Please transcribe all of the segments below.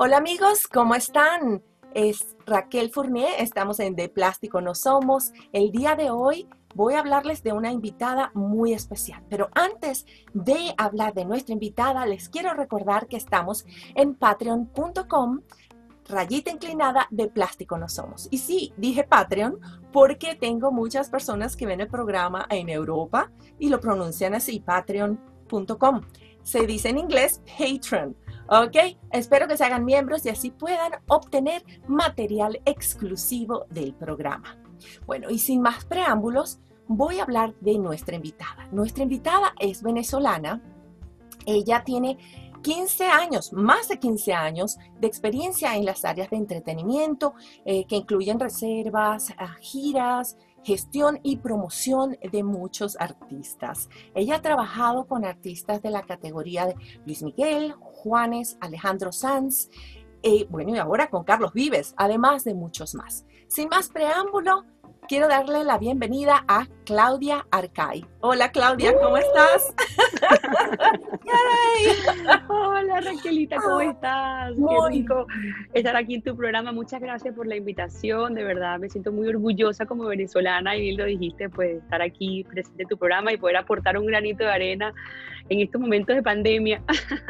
Hola amigos, ¿cómo están? Es Raquel Fournier, estamos en De Plástico No Somos. El día de hoy voy a hablarles de una invitada muy especial. Pero antes de hablar de nuestra invitada, les quiero recordar que estamos en patreon.com rayita inclinada de plástico no somos. Y sí, dije Patreon porque tengo muchas personas que ven el programa en Europa y lo pronuncian así, patreon.com. Se dice en inglés Patreon. ¿Ok? Espero que se hagan miembros y así puedan obtener material exclusivo del programa. Bueno, y sin más preámbulos, voy a hablar de nuestra invitada. Nuestra invitada es venezolana. Ella tiene 15 años, más de 15 años de experiencia en las áreas de entretenimiento, eh, que incluyen reservas, giras, gestión y promoción de muchos artistas. Ella ha trabajado con artistas de la categoría de Luis Miguel, Juanes, Alejandro Sanz, eh, bueno, y ahora con Carlos Vives, además de muchos más. Sin más preámbulo, quiero darle la bienvenida a Claudia Arcay. Hola Claudia, ¿cómo estás? Hola Raquelita, ¿cómo estás? Qué rico estar aquí en tu programa. Muchas gracias por la invitación. De verdad, me siento muy orgullosa como venezolana y bien lo dijiste, pues estar aquí presente en tu programa y poder aportar un granito de arena en estos momentos de pandemia.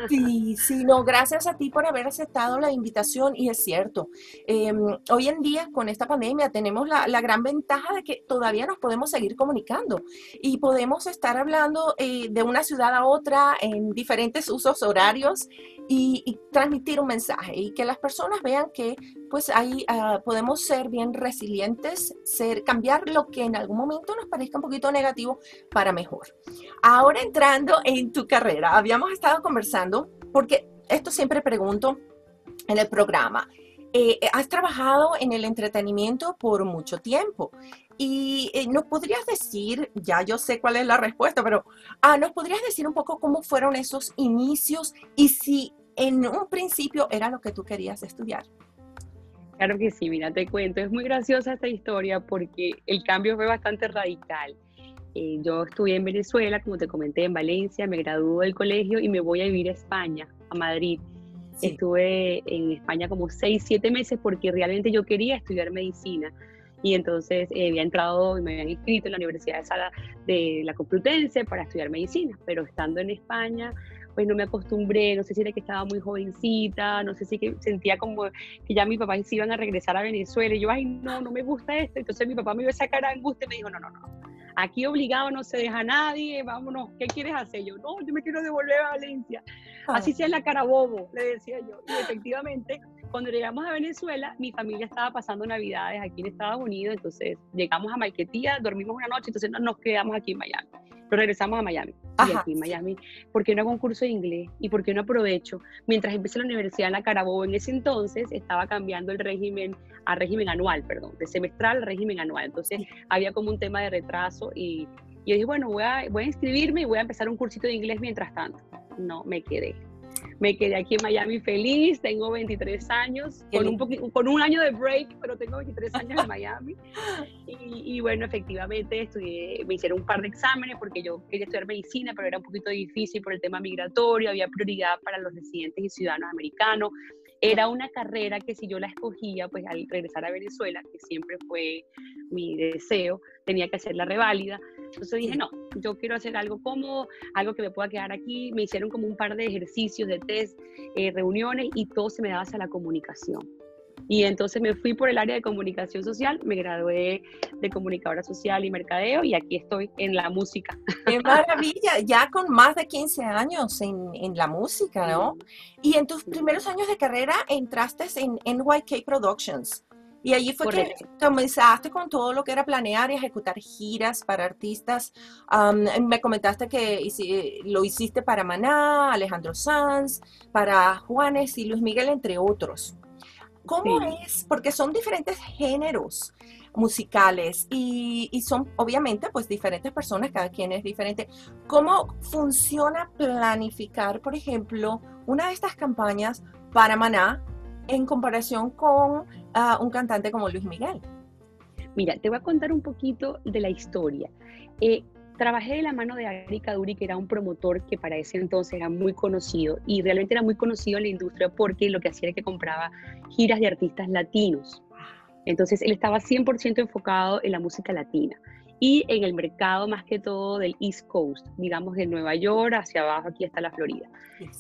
Sí, sí, no, gracias a ti por haber aceptado la invitación y es cierto, em, hoy en día con esta pandemia tenemos la, la, gran ventaja de que todavía nos podemos seguir comunicando y podemos estar hablando eh, de una ciudad a otra en diferentes usos horarios y, transmitir un mensaje y que las personas vean que pues ahí uh, podemos ser bien resilientes, ser, cambiar lo que en algún momento nos parezca un poquito negativo para mejor. Ahora entrando en tu carrera, habíamos estado conversando, porque esto siempre pregunto en el programa, eh, has trabajado en el entretenimiento por mucho tiempo y eh, nos podrías decir, ya yo sé cuál es la respuesta, pero ah, nos podrías decir un poco cómo fueron esos inicios y si en un principio era lo que tú querías estudiar. Claro que sí, mira, te cuento, es muy graciosa esta historia porque el cambio fue bastante radical. Eh, yo estudié en Venezuela, como te comenté, en Valencia, me graduó del colegio y me voy a vivir a España, a Madrid. Estuve en España como seis, siete meses porque realmente yo quería estudiar medicina. Y entonces eh, había entrado y me habían inscrito en la Universidad de Sala de la Complutense para estudiar medicina, pero estando en España pues no me acostumbré, no sé si era que estaba muy jovencita, no sé si que sentía como que ya mi papá se iban a regresar a Venezuela y yo, ay, no, no me gusta esto. Entonces mi papá me iba a sacar a angustia y me dijo, no, no, no, aquí obligado no se deja a nadie, vámonos, ¿qué quieres hacer? Yo, no, yo me quiero devolver a Valencia. Así sea en la Carabobo, le decía yo. Y efectivamente, cuando llegamos a Venezuela, mi familia estaba pasando Navidades aquí en Estados Unidos, entonces llegamos a Maiquetía, dormimos una noche, entonces nos quedamos aquí en Miami. Pero regresamos a Miami. Y aquí en Miami, ¿por qué no hago un curso de inglés? ¿Y por qué no aprovecho? Mientras empecé la universidad en la Carabobo, en ese entonces estaba cambiando el régimen a régimen anual, perdón, de semestral a régimen anual. Entonces había como un tema de retraso y, y yo dije, bueno, voy a, voy a inscribirme y voy a empezar un cursito de inglés mientras tanto. No, me quedé me quedé aquí en Miami feliz, tengo 23 años, con un, con un año de break, pero tengo 23 años en Miami. Y, bueno, efectivamente estudié, me hicieron un par de exámenes porque yo quería estudiar medicina, pero era un poquito difícil por el tema migratorio, había prioridad para los residentes y ciudadanos americanos. Era una carrera que si yo la escogía, pues al regresar a Venezuela, que siempre fue mi deseo, tenía que hacer la reválida. Entonces dije, no, yo quiero hacer algo cómodo, algo que me pueda quedar aquí. Me hicieron como un par de ejercicios, de test, eh, reuniones y todo se me daba hacia la comunicación. Y entonces me fui por el área de comunicación social, me gradué de comunicadora social y mercadeo y aquí estoy en la música. ¡Qué maravilla! Ya con más de 15 años en, en la música, ¿no? Y en tus primeros años de carrera entraste en NYK Productions. Y allí fue que comenzaste con todo lo que era planear y ejecutar giras para artistas. me comentaste que lo hiciste para Maná, Alejandro Sanz, para Juanes y Luis Miguel, entre otros. ¿Cómo es? Porque son diferentes géneros musicales y, y, son obviamente pues diferentes personas, cada quien es diferente. ¿Cómo funciona planificar, por ejemplo, una de estas campañas para Maná en comparación con uh, un cantante como Luis Miguel? Mira, te voy a contar un poquito de la historia. Eh, trabajé de la mano de Ari Kaduri, que era un promotor que para ese entonces era muy conocido y realmente era muy conocido en la industria porque lo que hacía era que compraba giras de artistas latinos. Entonces él estaba 100% enfocado en la música latina y en el mercado más que todo del East Coast, digamos de Nueva York hacia abajo, aquí está la Florida.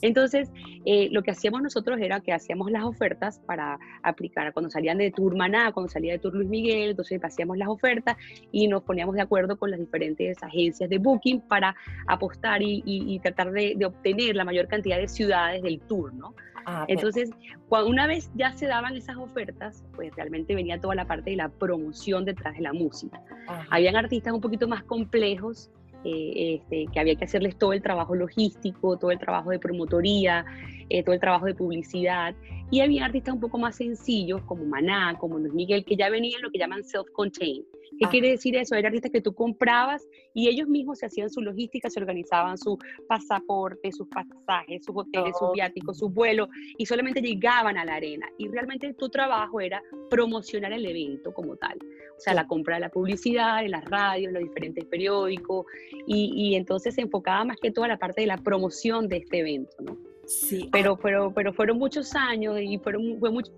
Entonces, eh, lo que hacíamos nosotros era que hacíamos las ofertas para aplicar cuando salían de Tour Maná, cuando salía de Tour Luis Miguel, entonces hacíamos las ofertas y nos poníamos de acuerdo con las diferentes agencias de booking para apostar y, tratar de, de, obtener la mayor cantidad de ciudades del tour, ¿no? Ah, Entonces, cuando, una vez ya se daban esas ofertas, pues realmente venía toda la parte de la promoción detrás de la música. Habían artistas un poquito más complejos, eh, este, que había que hacerles todo el trabajo logístico, todo el trabajo de promotoría, eh, todo el trabajo de publicidad. Y había artistas un poco más sencillos, como Maná, como Luis Miguel, que ya venían lo que llaman self-contained. ¿Qué quiere decir eso? Eran artistas que tú comprabas y ellos mismos se hacían su logística, se organizaban su pasaporte, sus pasajes, sus hoteles, sus viáticos, sus vuelos y solamente llegaban a la arena. Y realmente tu trabajo era promocionar el evento como tal. O sea, la compra de la publicidad en las radios, en los diferentes periódicos y, y entonces se enfocaba más que toda la parte de la promoción de este evento, ¿no? Sí. Pero, pero, pero fueron muchos años y fueron fue mucho,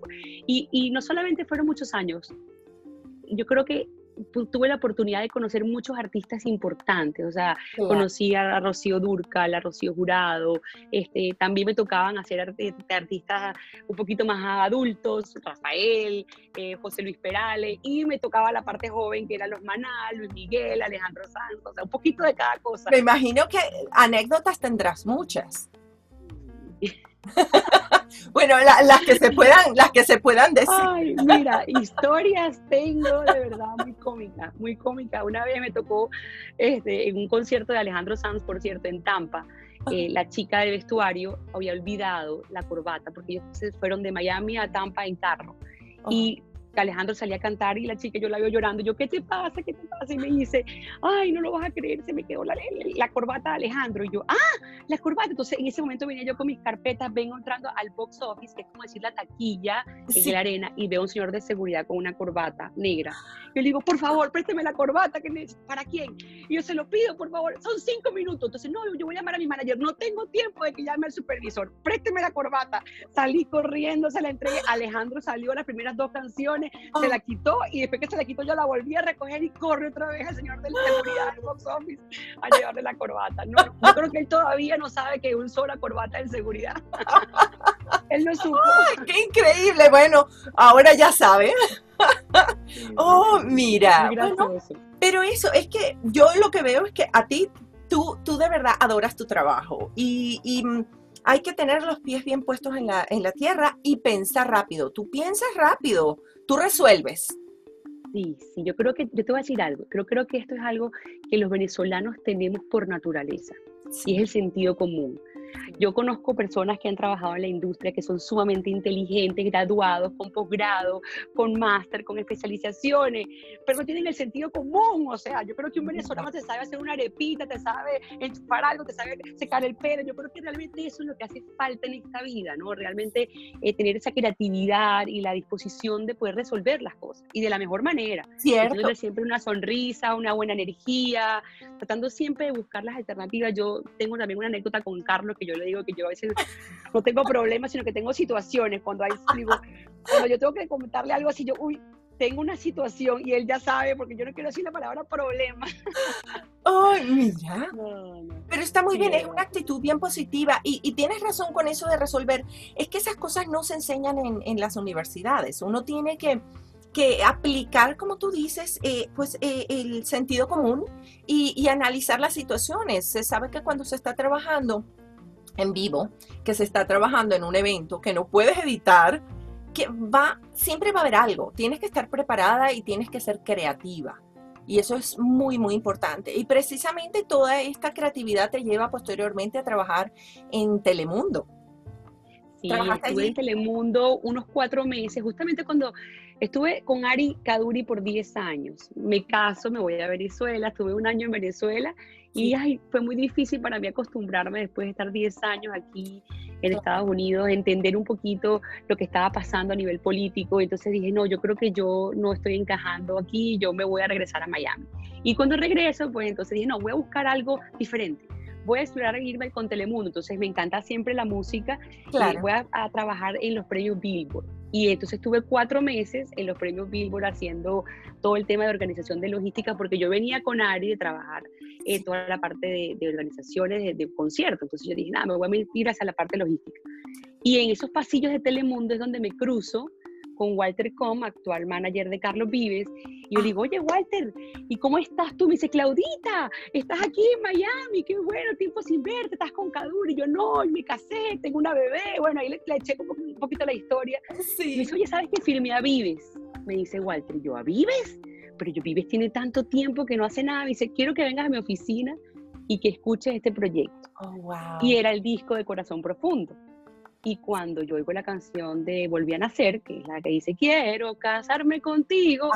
y, y no solamente fueron muchos años, yo creo que tuve la oportunidad de conocer muchos artistas importantes, o sea, conocí a Rocío Durca, a Rocío Jurado, este, también me tocaban hacer artistas un poquito más adultos, Rafael, eh, José Luis Perales, y me tocaba la parte joven que eran los Manal, Luis Miguel, Alejandro Santos, o sea, un poquito de cada cosa. Me imagino que anécdotas tendrás muchas. bueno, las que se puedan, las que se puedan decir. Ay, mira, historias tengo de verdad muy cómica, muy cómica. Una vez me tocó este, en un concierto de Alejandro Sanz, por cierto, en Tampa. Eh, la chica de vestuario había olvidado la corbata porque ellos se fueron de Miami a Tampa en carro. Y Alejandro salía a cantar y la chica yo la veo llorando. Yo, ¿qué te pasa? ¿Qué te pasa? Y me dice, ay, no lo vas a creer, se me quedó la, la, corbata de Alejandro. Y yo, ah, la corbata. Entonces en ese momento venía yo con mis carpetas, vengo entrando al box office, que es como decir la taquilla en la arena, y veo a un señor de seguridad con una corbata negra. Yo le digo, por favor, présteme la corbata. Que ¿Para quién? Y yo se lo pido, por favor. Son cinco minutos. Entonces, no, yo voy a llamar a mi manager. No tengo tiempo de que llame al supervisor. Présteme la corbata. Salí corriendo, se la entregué. Alejandro salió las primeras dos canciones se la quitó y después que se la quitó yo la volví a recoger y corre otra vez el señor de la seguridad del box office a llevarle la corbata. No, yo creo que él todavía no sabe que usó la corbata en seguridad. él no supo. ¡Qué increíble! Bueno, ahora ya sabe. oh, mira. pero eso, es que yo lo que veo es que a ti, tú, tú de verdad adoras tu trabajo y, y hay que tener los pies bien puestos en la, en la tierra y pensar rápido. Tú piensas rápido, tú resuelves. Sí, sí, yo creo que, yo te voy a decir algo, creo, creo que esto es algo que los venezolanos tenemos por naturaleza y es el sentido común. Yo conozco personas que han trabajado en la industria que son sumamente inteligentes, graduados, con posgrado, con máster, con especializaciones, pero no tienen el sentido común. O sea, yo creo que un venezolano te sabe hacer una arepita, te sabe enchufar algo, te sabe secar el pelo. Yo creo que realmente eso es lo que hace falta en esta vida, ¿no? Realmente eh, tener esa creatividad y la disposición de poder resolver las cosas y de la mejor manera. Cierto. siempre una sonrisa, una buena energía, tratando siempre de buscar las alternativas. Yo tengo también una anécdota con Carlos que yo le digo que yo a veces no tengo problemas, sino que tengo situaciones. Cuando hay, digo, cuando yo tengo que comentarle algo así, yo, uy, tengo una situación y él ya sabe, porque yo no quiero decir la palabra problema. Ay, mira. Pero está muy bien, es una actitud bien positiva y, tienes razón con eso de resolver. Es que esas cosas no se enseñan en, en las universidades. Uno tiene que, que aplicar, como tú dices, eh, pues eh, el sentido común y, y analizar las situaciones. Se sabe que cuando se está trabajando en vivo, que se está trabajando en un evento que no puedes editar, que va, siempre va a haber algo. Tienes que estar preparada y tienes que ser creativa. Y eso es muy, muy importante. Y precisamente toda esta creatividad te lleva posteriormente a trabajar en Telemundo. Sí, estuve en Telemundo unos cuatro meses, justamente cuando estuve con Ari Kaduri por 10 años. Me caso, me voy a Venezuela, estuve un año en Venezuela y ay, fue muy difícil para mí acostumbrarme después de estar 10 años aquí en Estados Unidos, entender un poquito lo que estaba pasando a nivel político. Entonces dije, no, yo creo que yo no estoy encajando aquí, yo me voy a regresar a Miami. Y cuando regreso, pues entonces dije, no, voy a buscar algo diferente voy a explorar irme con Telemundo, entonces me encanta siempre la música y voy a, a, trabajar en los premios Billboard. Y entonces estuve cuatro meses en los premios Billboard haciendo todo el tema de organización de logística, porque yo venía con Ari de trabajar eh, toda la parte de, organizaciones de, de, conciertos. Entonces yo dije, nada, me voy a meter hacia la parte logística. Y en esos pasillos de Telemundo es donde me cruzo con Walter Com, actual manager de Carlos Vives, y yo digo, oye Walter, ¿y cómo estás tú? Me dice, Claudita, estás aquí en Miami, qué bueno, tiempo sin verte, estás con Cadur, y yo no, me casé, tengo una bebé, bueno, ahí le, eché un poquito la historia. Sí. Me dice, oye, ¿sabes qué firmé a Vives? Me dice Walter, yo, ¿a Vives? Pero yo, Vives tiene tanto tiempo que no hace nada, me dice, quiero que vengas a mi oficina y que escuches este proyecto. Oh, wow. Y era el disco de Corazón Profundo. Y cuando yo oigo la canción de Volví a Nacer, que es la que dice, quiero casarme contigo,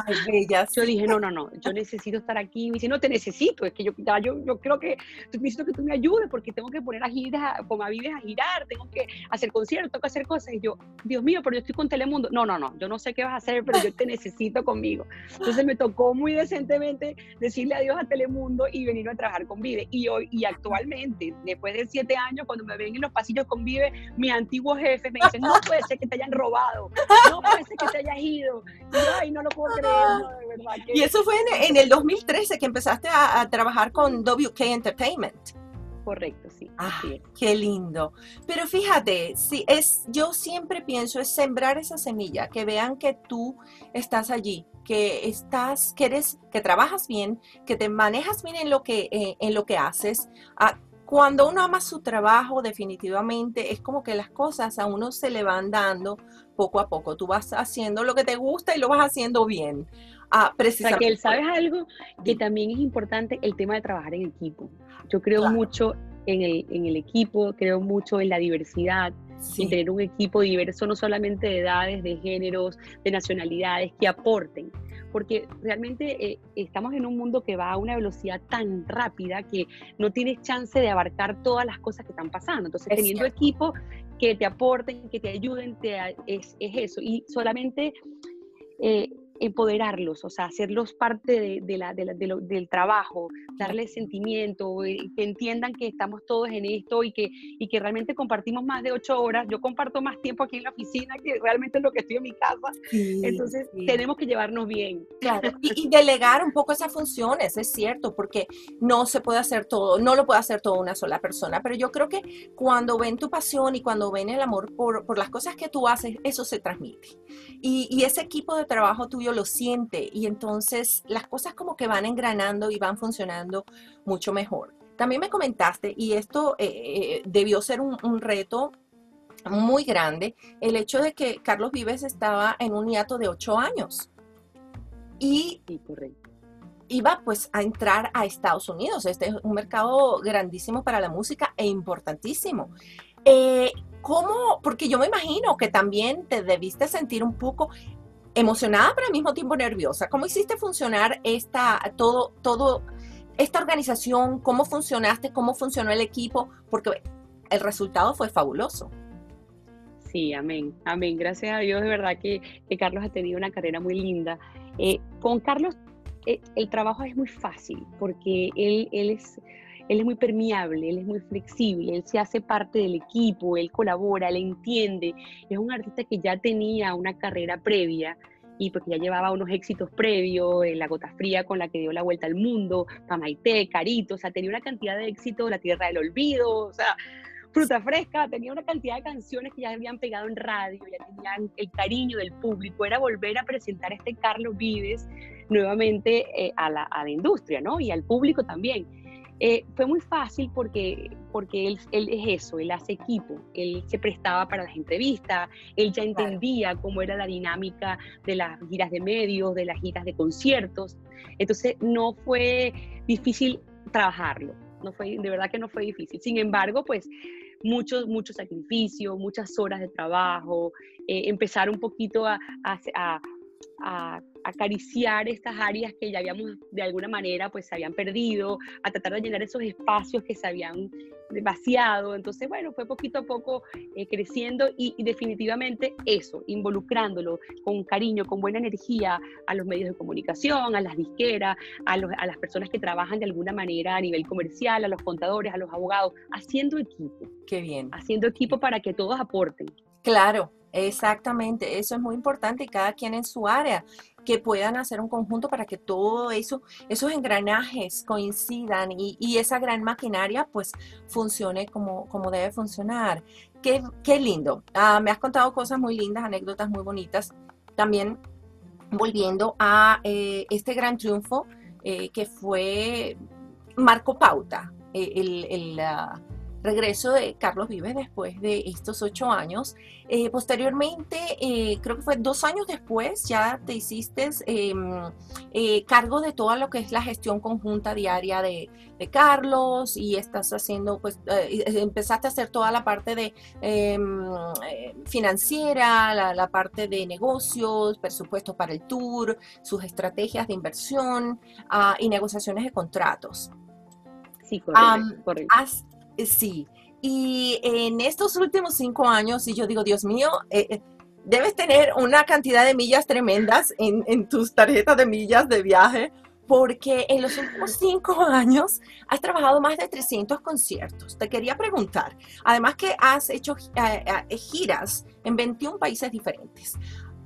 yo dije, no, no, no, yo necesito estar aquí. Y me dice, no, te necesito, es que yo, yo, yo creo que necesito que tú me ayudes porque tengo que poner a girar, con Avides a girar, tengo que hacer conciertos, tengo que hacer cosas. Y yo, Dios mío, pero yo estoy con Telemundo. No, no, no, yo no sé qué vas a hacer, pero yo te necesito conmigo. Entonces me tocó muy decentemente decirle adiós a Telemundo y venir a trabajar con Vive. Y hoy, y actualmente, después de siete años, cuando me ven en los pasillos con Vive, mi antiguo antiguos jefes me dicen, no puede ser que te hayan robado, no puede ser que te hayas ido. Y ay, no lo puedo creer, de verdad. Y eso fue en, el 2013 que empezaste a, trabajar con WK Entertainment. Correcto, sí. Ah, qué lindo. Pero fíjate, sí, es, yo siempre pienso es sembrar esa semilla, que vean que tú estás allí, que estás, que eres, que trabajas bien, que te manejas bien en lo que, eh, en lo que haces, ah, cuando uno ama su trabajo, definitivamente es como que las cosas a uno se le van dando poco a poco. Tú vas haciendo lo que te gusta y lo vas haciendo bien. Ah, precisamente. Raquel, ¿sabes algo? Que también es importante el tema de trabajar en equipo. Yo creo mucho en el, en el, equipo, creo mucho en la diversidad, en tener un equipo diverso, no solamente de edades, de géneros, de nacionalidades, que aporten porque realmente eh, estamos en un mundo que va a una velocidad tan rápida que no tienes chance de abarcar todas las cosas que están pasando. Entonces, teniendo equipos que te aporten, que te ayuden, te, es, es, eso. Y solamente eh, empoderarlos, o sea, hacerlos parte de, la, del trabajo, darles sentimiento, eh, que entiendan que estamos todos en esto y que, y que realmente compartimos más de ocho horas. Yo comparto más tiempo aquí en la oficina que realmente lo que estoy en mi casa. Entonces, tenemos que llevarnos bien. Claro, y, delegar un poco esas funciones, es cierto, porque no se puede hacer todo, no lo puede hacer toda una sola persona, pero yo creo que cuando ven tu pasión y cuando ven el amor por, por las cosas que tú haces, eso se transmite. Y, y ese equipo de trabajo tuyo lo siente y entonces las cosas como que van engranando y van funcionando mucho mejor. También me comentaste, y esto eh, eh, debió ser un, reto muy grande, el hecho de que Carlos Vives estaba en un hiato de ocho años. Y iba pues a entrar a Estados Unidos. Este es un mercado grandísimo para la música e importantísimo. Eh, ¿Cómo? Porque yo me imagino que también te debiste sentir un poco emocionada, pero al mismo tiempo nerviosa. ¿Cómo hiciste funcionar esta, todo, todo, esta organización? ¿Cómo funcionaste? ¿Cómo funcionó el equipo? Porque el resultado fue fabuloso. Sí, amén, amén. Gracias a Dios, de verdad que, Carlos ha tenido una carrera muy linda. Eh, con Carlos eh, el trabajo es muy fácil porque él, él es él es muy permeable, él es muy flexible, él se hace parte del equipo, él colabora, él entiende. Es un artista que ya tenía una carrera previa y porque ya llevaba unos éxitos previos, en La Gota Fría con la que dio la vuelta al mundo, Pamaité, Carito, o sea, tenía una cantidad de éxitos, La Tierra del Olvido, o sea, Fruta Fresca, tenía una cantidad de canciones que ya habían pegado en radio, ya tenían el cariño del público, era volver a presentar este Carlos Vives nuevamente eh, a, la, a la industria, ¿no? Y al público también. Eh, fue muy fácil porque, porque él, él, es eso, él hace equipo, él se prestaba para las entrevistas, él ya entendía cómo era la dinámica de las giras de medios, de las giras de conciertos, entonces no fue difícil trabajarlo, no fue, de verdad que no fue difícil. Sin embargo, pues mucho, mucho sacrificio, muchas horas de trabajo, eh, empezar un poquito a, a, a acariciar estas áreas que ya habíamos de alguna manera pues se habían perdido, a tratar de llenar esos espacios que se habían vaciado. Entonces, bueno, fue poquito a poco eh, creciendo y, definitivamente eso, involucrándolo con cariño, con buena energía a los medios de comunicación, a las disqueras, a, a las personas que trabajan de alguna manera a nivel comercial, a los contadores, a los abogados, haciendo equipo. Qué bien. Haciendo equipo para que todos aporten. Claro, exactamente. Eso es muy importante y cada quien en su área que puedan hacer un conjunto para que todo eso, esos engranajes coincidan y, esa gran maquinaria pues funcione como, como debe funcionar. Qué, qué lindo. Ah, me has contado cosas muy lindas, anécdotas muy bonitas. También volviendo a eh, este gran triunfo eh, que fue Marco Pauta, eh, el, el, regreso de Carlos Vives después de estos ocho años. Eh, posteriormente, eh, creo que fue dos años después, ya te hiciste em, eh, cargo de toda lo que es la gestión conjunta diaria de, Carlos y estás haciendo, pues, empezaste a hacer toda la parte de em, financiera, la, parte de negocios, presupuestos para el tour, sus estrategias de inversión ah, y negociaciones de contratos. Sí, correcto. Sí, y en estos últimos cinco años, y yo digo, Dios mío, eh, eh, debes tener una cantidad de millas tremendas en, tus tarjetas de millas de viaje, porque en los últimos cinco años has trabajado más de 300 conciertos. Te quería preguntar, además que has hecho eh, giras en 21 países diferentes.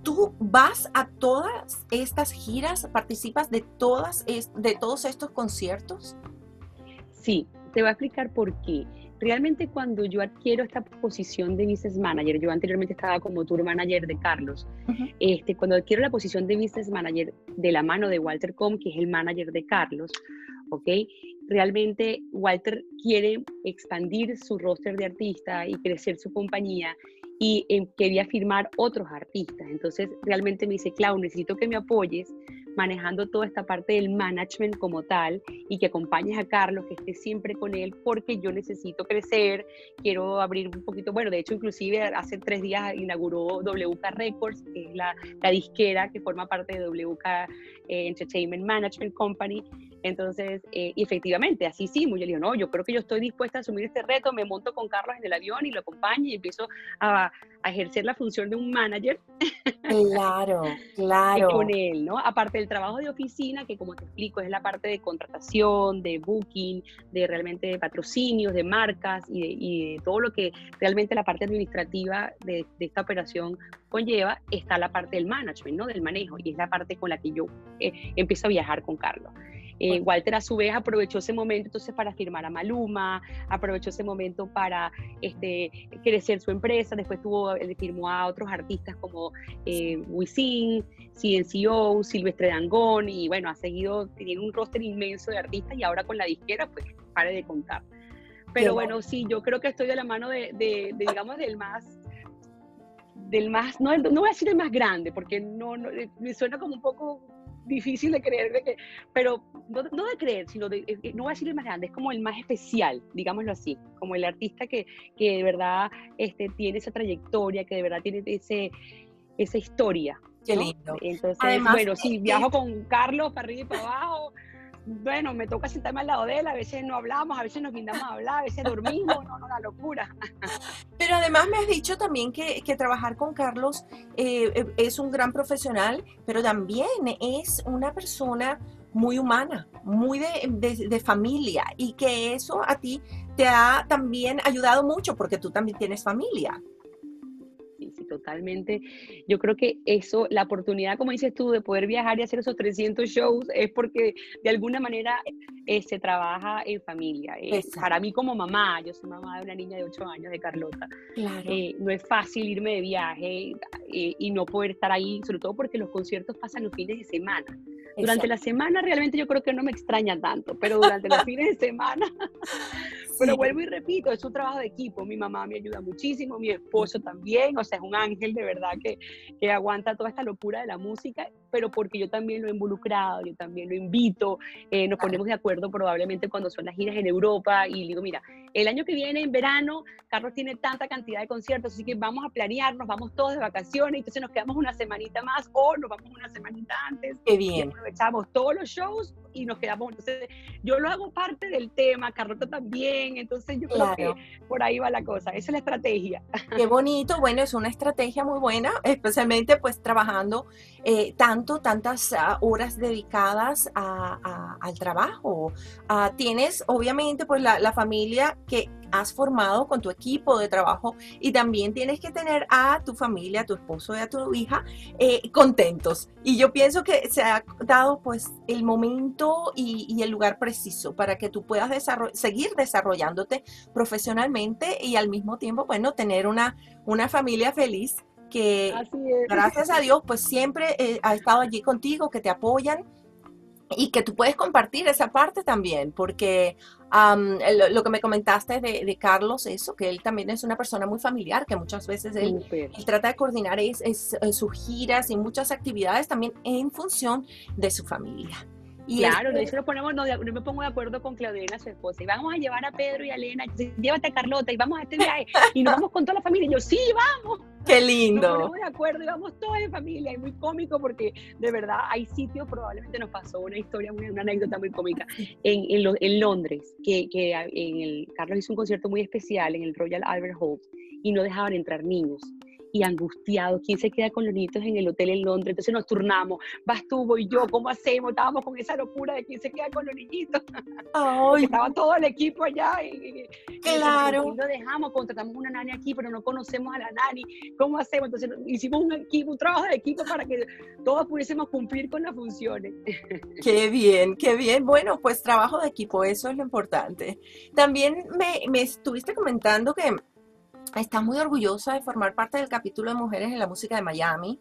¿Tú vas a todas estas giras? ¿Participas de, todas, de todos estos conciertos? Sí, te voy a explicar por qué. Realmente cuando yo adquiero esta posición de Business Manager, yo anteriormente estaba como Tour Manager de Carlos, este, cuando adquiero la posición de Business Manager de la mano de Walter Com, que es el manager de Carlos, ¿ok? Realmente Walter quiere expandir su roster de artistas y crecer su compañía y eh, quería firmar otros artistas. Entonces realmente me dice, Clau, necesito que me apoyes manejando toda esta parte del management como tal y que acompañes a Carlos, que esté siempre con él, porque yo necesito crecer, quiero abrir un poquito, bueno, de hecho inclusive hace tres días inauguró WK Records, que es la, la disquera que forma parte de WK eh, Entertainment Management Company, entonces, eh, efectivamente, así sí, muy yo le digo, no, yo creo que yo estoy dispuesta a asumir este reto, me monto con Carlos en el avión y lo acompaño y empiezo a, a ejercer la función de un manager. Claro, claro. con él, ¿no? Aparte del trabajo de oficina, que como te explico, es la parte de contratación, de booking, de realmente patrocinios, de marcas y de, todo lo que realmente la parte administrativa de, esta operación conlleva, está la parte del management, ¿no? Del manejo, y es la parte con la que yo eh, empiezo a viajar con Carlos. Eh, Walter a su vez aprovechó ese momento entonces para firmar a Maluma, aprovechó ese momento para este, crecer su empresa, después tuvo, firmó a otros artistas como eh, Wisin, CNCO, Silvestre Dangón y bueno, ha seguido teniendo un roster inmenso de artistas y ahora con la disquera pues pare de contar. Pero bueno, sí, yo creo que estoy de la mano de, de, digamos, del más del más, no, no voy a decir el más grande, porque no, no, me suena como un poco difícil de creer, de que, pero no, no, de creer, sino de, eh, no voy a decir el más grande, es como el más especial, digámoslo así, como el artista que, que de verdad este, tiene esa trayectoria, que de verdad tiene ese, esa historia. Qué lindo. Entonces, bueno, sí, viajo con Carlos para arriba y para abajo, bueno, me toca sentarme al lado de él, a veces no hablamos, a veces nos guindamos a hablar, a veces dormimos, no, no, la locura. Pero además me has dicho también que, trabajar con Carlos eh, eh, es un gran profesional, pero también es una persona muy humana, muy de, de, familia y que eso a ti te ha también ayudado mucho porque tú también tienes familia totalmente. Yo creo que eso, la oportunidad, como dices tú, de poder viajar y hacer esos 300 shows es porque de alguna manera eh, se trabaja en familia. Eh, para mí como mamá, yo soy mamá de una niña de 8 años, de Carlota, eh, no es fácil irme de viaje y no poder estar ahí, sobre todo porque los conciertos pasan los fines de semana. Durante la semana realmente yo creo que no me extraña tanto, pero durante los fines de semana Pero vuelvo y repito, es un trabajo de equipo. Mi mamá me ayuda muchísimo, mi esposo también, o sea, es un ángel de verdad que, que aguanta toda esta locura de la música, pero porque yo también lo he involucrado, yo también lo invito, eh, nos ponemos de acuerdo probablemente cuando son las giras en Europa y digo, mira, el año que viene, en verano, Carlos tiene tanta cantidad de conciertos, así que vamos a planearnos, vamos todos de vacaciones, entonces nos quedamos una semanita más o nos vamos una semanita antes. Qué bien. aprovechamos todos los shows y nos quedamos. Entonces, yo lo hago parte del tema, Carlota también, entonces yo creo que por ahí va la cosa, esa es la estrategia. Qué bonito, bueno, es una estrategia muy buena, especialmente pues trabajando eh, tanto, tantas ah, horas dedicadas al trabajo. Ah, tienes obviamente pues la, la familia que has formado con tu equipo de trabajo y también tienes que tener a tu familia, a tu esposo y a tu hija eh, contentos. Y yo pienso que se ha dado pues el momento y, el lugar preciso para que tú puedas seguir desarrollándote profesionalmente y al mismo tiempo, bueno, tener una, una familia feliz que gracias a Dios pues siempre eh, ha estado allí contigo, que te apoyan y que tú puedes compartir esa parte también, porque lo, que me comentaste de, Carlos, eso, que él también es una persona muy familiar, que muchas veces él, trata de coordinar es, sus giras y muchas actividades también en función de su familia. Y claro, hecho lo ponemos, no, me pongo de acuerdo con Claudina, su esposa, y vamos a llevar a Pedro y a Elena, llévate a Carlota y vamos a este viaje, y nos vamos con toda la familia, y yo, sí, vamos. Qué lindo. Nos ponemos de acuerdo y vamos todos en familia, y muy cómico porque de verdad hay sitios, probablemente nos pasó una historia, una anécdota muy cómica, en, en, en Londres, que, que en el, Carlos hizo un concierto muy especial en el Royal Albert Hall, y no dejaban entrar niños y angustiado, ¿quién se queda con los niños en el hotel en Londres? Entonces nos turnamos, vas tú, voy yo, ¿cómo hacemos? Estábamos con esa locura de quién se queda con los niñitos. Estaba todo el equipo allá y, claro. Y, lo dejamos, contratamos una nani aquí, pero no conocemos a la nani, ¿cómo hacemos? Entonces hicimos un equipo, un trabajo de equipo para que todos pudiésemos cumplir con las funciones. Qué bien, qué bien. Bueno, pues trabajo de equipo, eso es lo importante. También me, me estuviste comentando que estás muy orgullosa de formar parte del capítulo de Mujeres en la Música de Miami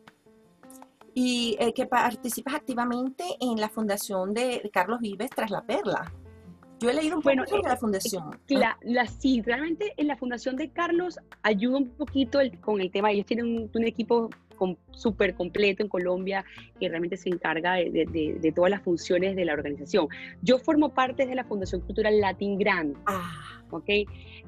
y eh, que participas activamente en la fundación de Carlos Vives tras la Perla. Yo he leído un poco sobre la eh, fundación. La, la, sí, realmente en la fundación de Carlos ayuda un poquito con el tema. Ellos tienen un, equipo súper completo en Colombia que realmente se encarga de, de, todas las funciones de la organización. Yo formo parte de la Fundación Cultural Latin Grand, ah. ¿ok?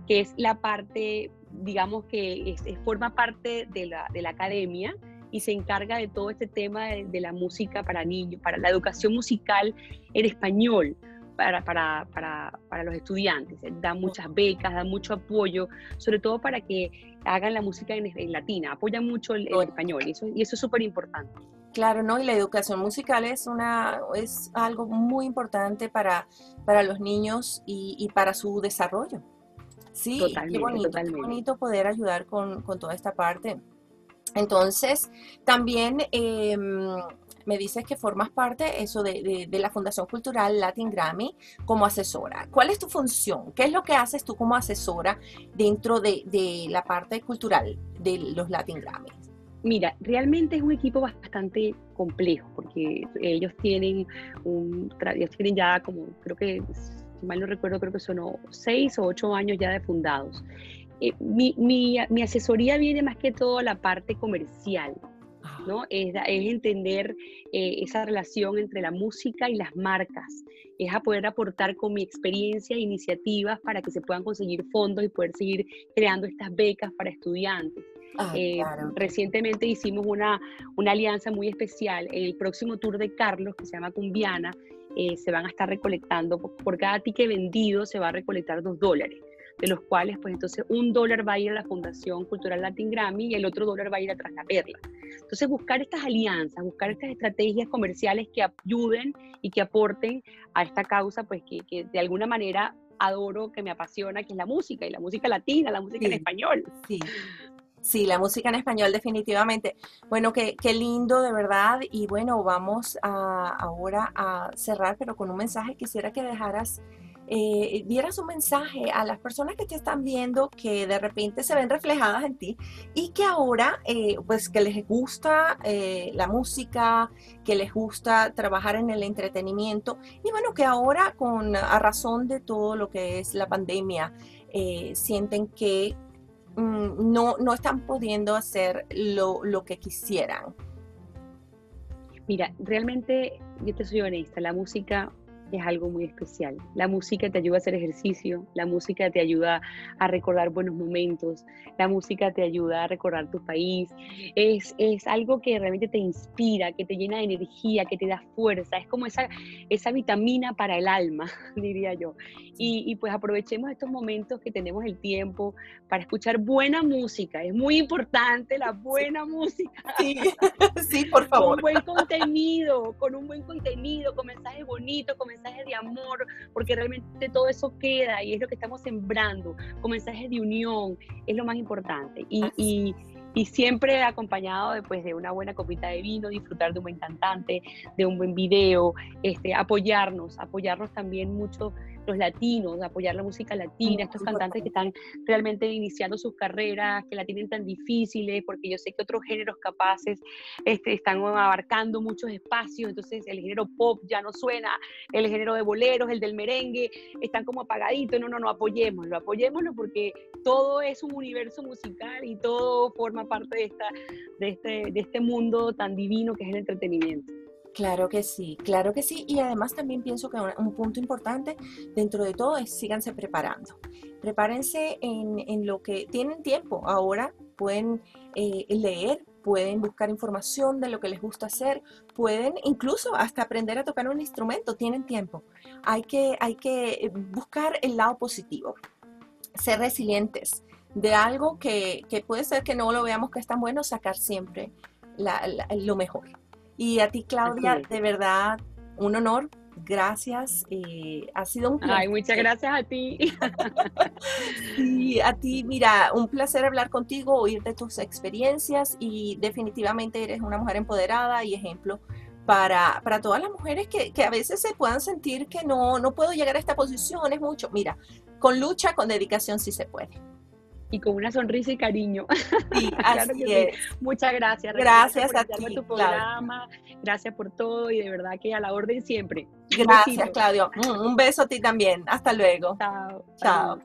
Que es la parte digamos que forma parte de la, de la, academia y se encarga de todo este tema de, la música para niños, para la educación musical en español. Para, para, para, para, los estudiantes. Da muchas becas, da mucho apoyo, sobre todo para que hagan la música en, latina. Apoya mucho el, español y eso, y eso es súper importante. Claro, ¿no? Y la educación musical es, una, es algo muy importante para, para los niños y, y para su desarrollo. Sí, qué bonito, qué bonito poder ayudar con, toda esta parte. Entonces, también em, me dices que formas parte eso de, la Fundación Cultural Latin Grammy como asesora. ¿Cuál es tu función? ¿Qué es lo que haces tú como asesora dentro de, la parte cultural de los Latin Grammys? Mira, realmente es un equipo bastante complejo porque ellos tienen un, ellos tienen ya como creo que mal no recuerdo, creo que son seis o ocho años ya de fundados. Eh, mi, mi, mi, asesoría viene más que todo a la parte comercial, ¿no? Es, es entender eh, esa relación entre la música y las marcas, es a poder aportar con mi experiencia e iniciativas para que se puedan conseguir fondos y poder seguir creando estas becas para estudiantes. Ah, eh, recientemente hicimos una, una alianza muy especial en el próximo tour de Carlos, que se llama Cumbiana, eh, se van a estar recolectando, por cada ticket vendido se va a recolectar dos dólares, de los cuales pues entonces un dólar va a ir a la Fundación Cultural Latin Grammy y el otro dólar va a ir a Tras la Perla. Entonces buscar estas alianzas, buscar estas estrategias comerciales que ayuden y que aporten a esta causa pues que, que de alguna manera adoro, que me apasiona, que es la música, y la música latina, la música en español. Sí, Sí, la música en español definitivamente. Bueno, qué, qué lindo de verdad. Y bueno, vamos ahora a cerrar, pero con un mensaje. Quisiera que dejaras, eh, dieras un mensaje a las personas que te están viendo, que de repente se ven reflejadas en ti y que ahora, eh, pues que les gusta eh, la música, que les gusta trabajar en el entretenimiento. Y bueno, que ahora con a razón de todo lo que es la pandemia, sienten que Mm, no, no están pudiendo hacer lo, lo que quisieran? Mira, realmente, yo te soy honesta, la música es algo muy especial. La música te ayuda a hacer ejercicio, la música te ayuda a recordar buenos momentos, la música te ayuda a recordar tu país. Es, es algo que realmente te inspira, que te llena de energía, que te da fuerza. Es como esa, esa vitamina para el alma, diría yo. Y, y pues aprovechemos estos momentos que tenemos el tiempo para escuchar buena música. Es muy importante la buena música. Sí, sí, por favor. Con buen contenido, con un buen contenido, con mensajes bonitos, con mensajes de amor, porque realmente todo eso queda y es lo que estamos sembrando, con mensajes de unión, es lo más importante. Y, y, y siempre acompañado después de una buena copita de vino, disfrutar de un buen cantante, de un buen video, este, apoyarnos, apoyarnos también mucho los latinos, apoyar la música latina, estos cantantes que están realmente iniciando sus carreras, que la tienen tan difíciles, porque yo sé que otros géneros capaces este, están abarcando muchos espacios, entonces el género pop ya no suena, el género de boleros, el del merengue, están como apagaditos, no, no, no, apoyémoslo, apoyémoslo porque todo es un universo musical y todo forma parte de, esta, de, este, de este mundo tan divino que es el entretenimiento. Claro que sí, claro que sí. Y además también pienso que un, punto importante dentro de todo es síganse preparando. Prepárense en, lo que tienen tiempo. Ahora pueden eh, leer, pueden buscar información de lo que les gusta hacer, pueden incluso hasta aprender a tocar un instrumento, tienen tiempo. Hay que, hay que buscar el lado positivo, ser resilientes de algo que, puede ser que no lo veamos que es tan bueno, sacar siempre lo mejor. Y a ti, Claudia, de verdad, un honor. Gracias. Eh, ha sido un placer. Ay, muchas gracias a ti. y a ti, mira, un placer hablar contigo, oír de tus experiencias y definitivamente eres una mujer empoderada y ejemplo para, para, todas las mujeres que, que, a veces se puedan sentir que no, no puedo llegar a esta posición, es mucho. Mira, con lucha, con dedicación sí se puede y con una sonrisa y cariño. Sí, claro que es. Sí. Muchas gracias. Gracias, gracias por a ti, tu programa, gracias por todo y de verdad que a la orden siempre. Gracias, Claudio. Mm, un beso a ti también. Hasta luego. Chao. Chao.